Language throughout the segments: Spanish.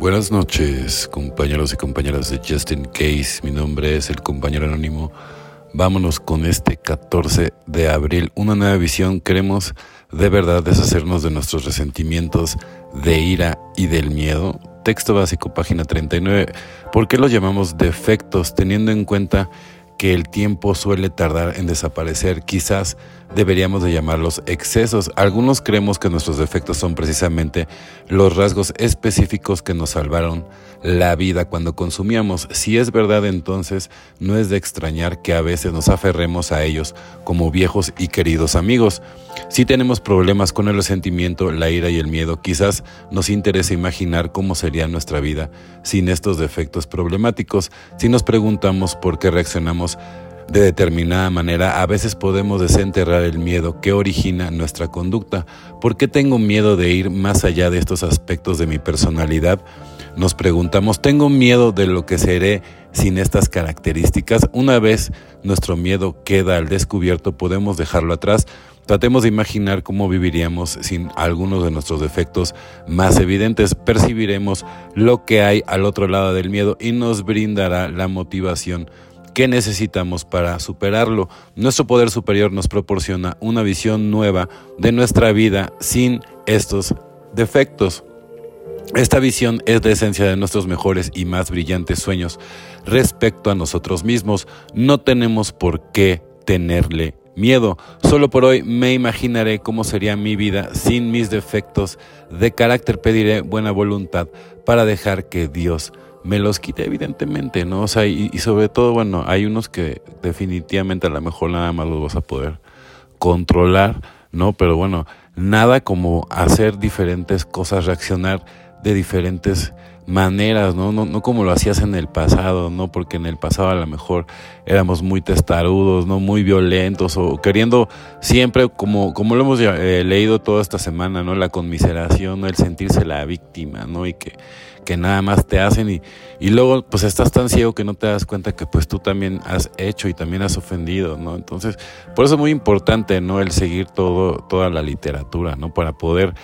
Buenas noches, compañeros y compañeras de Justin Case. Mi nombre es el compañero anónimo. Vámonos con este 14 de abril. Una nueva visión. Queremos de verdad deshacernos de nuestros resentimientos, de ira y del miedo. Texto básico, página 39. ¿Por qué los llamamos defectos? Teniendo en cuenta que el tiempo suele tardar en desaparecer, quizás deberíamos de llamarlos excesos. Algunos creemos que nuestros defectos son precisamente los rasgos específicos que nos salvaron la vida cuando consumíamos. Si es verdad entonces, no es de extrañar que a veces nos aferremos a ellos como viejos y queridos amigos. Si tenemos problemas con el resentimiento, la ira y el miedo, quizás nos interese imaginar cómo sería nuestra vida sin estos defectos problemáticos. Si nos preguntamos por qué reaccionamos de determinada manera, a veces podemos desenterrar el miedo que origina nuestra conducta. ¿Por qué tengo miedo de ir más allá de estos aspectos de mi personalidad? Nos preguntamos, ¿tengo miedo de lo que seré sin estas características? Una vez nuestro miedo queda al descubierto, podemos dejarlo atrás. Tratemos de imaginar cómo viviríamos sin algunos de nuestros defectos más evidentes. Percibiremos lo que hay al otro lado del miedo y nos brindará la motivación que necesitamos para superarlo. Nuestro poder superior nos proporciona una visión nueva de nuestra vida sin estos defectos. Esta visión es la esencia de nuestros mejores y más brillantes sueños respecto a nosotros mismos. No tenemos por qué tenerle miedo. Solo por hoy me imaginaré cómo sería mi vida sin mis defectos de carácter. Pediré buena voluntad para dejar que Dios me los quite evidentemente, ¿no? O sea, y, sobre todo, bueno, hay unos que definitivamente a lo mejor nada más los vas a poder controlar, ¿no? Pero bueno, nada como hacer diferentes cosas, reaccionar de diferentes maneras, ¿no? ¿no? No como lo hacías en el pasado, ¿no? Porque en el pasado a lo mejor éramos muy testarudos, ¿no? Muy violentos o queriendo siempre, como, como lo hemos eh, leído toda esta semana, ¿no? La conmiseración, ¿no? El sentirse la víctima, ¿no? Y que que nada más te hacen y, y luego pues estás tan ciego que no te das cuenta que pues tú también has hecho y también has ofendido, ¿no? Entonces, por eso es muy importante, ¿no? El seguir todo, toda la literatura, ¿no? Para poder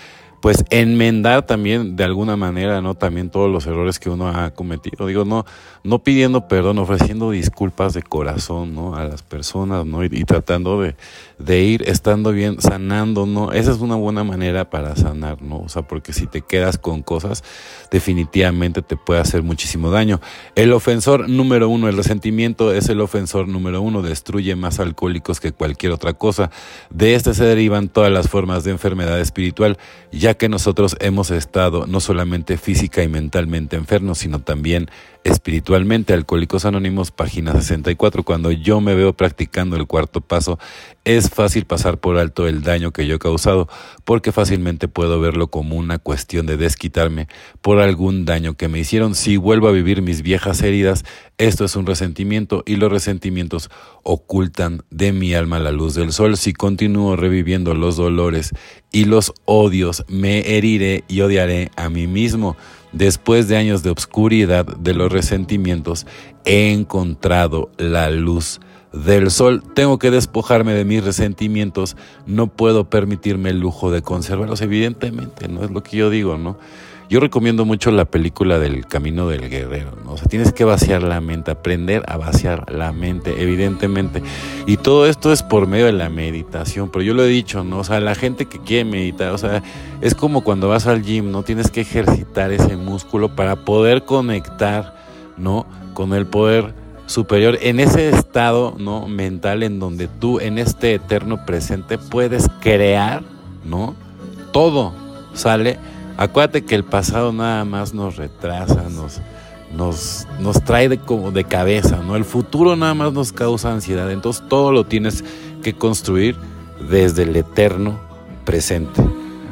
pues enmendar también de alguna manera, ¿no? También todos los errores que uno ha cometido. Digo, no, no pidiendo perdón, ofreciendo disculpas de corazón, ¿no? A las personas, ¿no? Y, tratando de, de, ir estando bien, sanando, ¿no? Esa es una buena manera para sanar, ¿no? O sea, porque si te quedas con cosas, definitivamente te puede hacer muchísimo daño. El ofensor número uno, el resentimiento es el ofensor número uno, destruye más alcohólicos que cualquier otra cosa. De este se derivan todas las formas de enfermedad espiritual, ya que nosotros hemos estado no solamente física y mentalmente enfermos, sino también espiritualmente. Alcohólicos Anónimos, página 64. Cuando yo me veo practicando el cuarto paso, es fácil pasar por alto el daño que yo he causado, porque fácilmente puedo verlo como una cuestión de desquitarme por algún daño que me hicieron. Si vuelvo a vivir mis viejas heridas, esto es un resentimiento y los resentimientos ocultan de mi alma la luz del sol. Si continúo reviviendo los dolores y los odios, me heriré y odiaré a mí mismo. Después de años de obscuridad de los resentimientos, he encontrado la luz del sol. Tengo que despojarme de mis resentimientos. No puedo permitirme el lujo de conservarlos. Evidentemente, no es lo que yo digo, ¿no? Yo recomiendo mucho la película del Camino del Guerrero, ¿no? O sea, tienes que vaciar la mente, aprender a vaciar la mente, evidentemente. Y todo esto es por medio de la meditación, pero yo lo he dicho, ¿no? O sea, la gente que quiere meditar, o sea, es como cuando vas al gym, ¿no? Tienes que ejercitar ese músculo para poder conectar, ¿no? Con el poder superior, en ese estado, ¿no? Mental en donde tú, en este eterno presente, puedes crear, ¿no? Todo sale Acuérdate que el pasado nada más nos retrasa, nos, nos, nos trae de, como de cabeza, ¿no? El futuro nada más nos causa ansiedad. Entonces todo lo tienes que construir desde el eterno presente.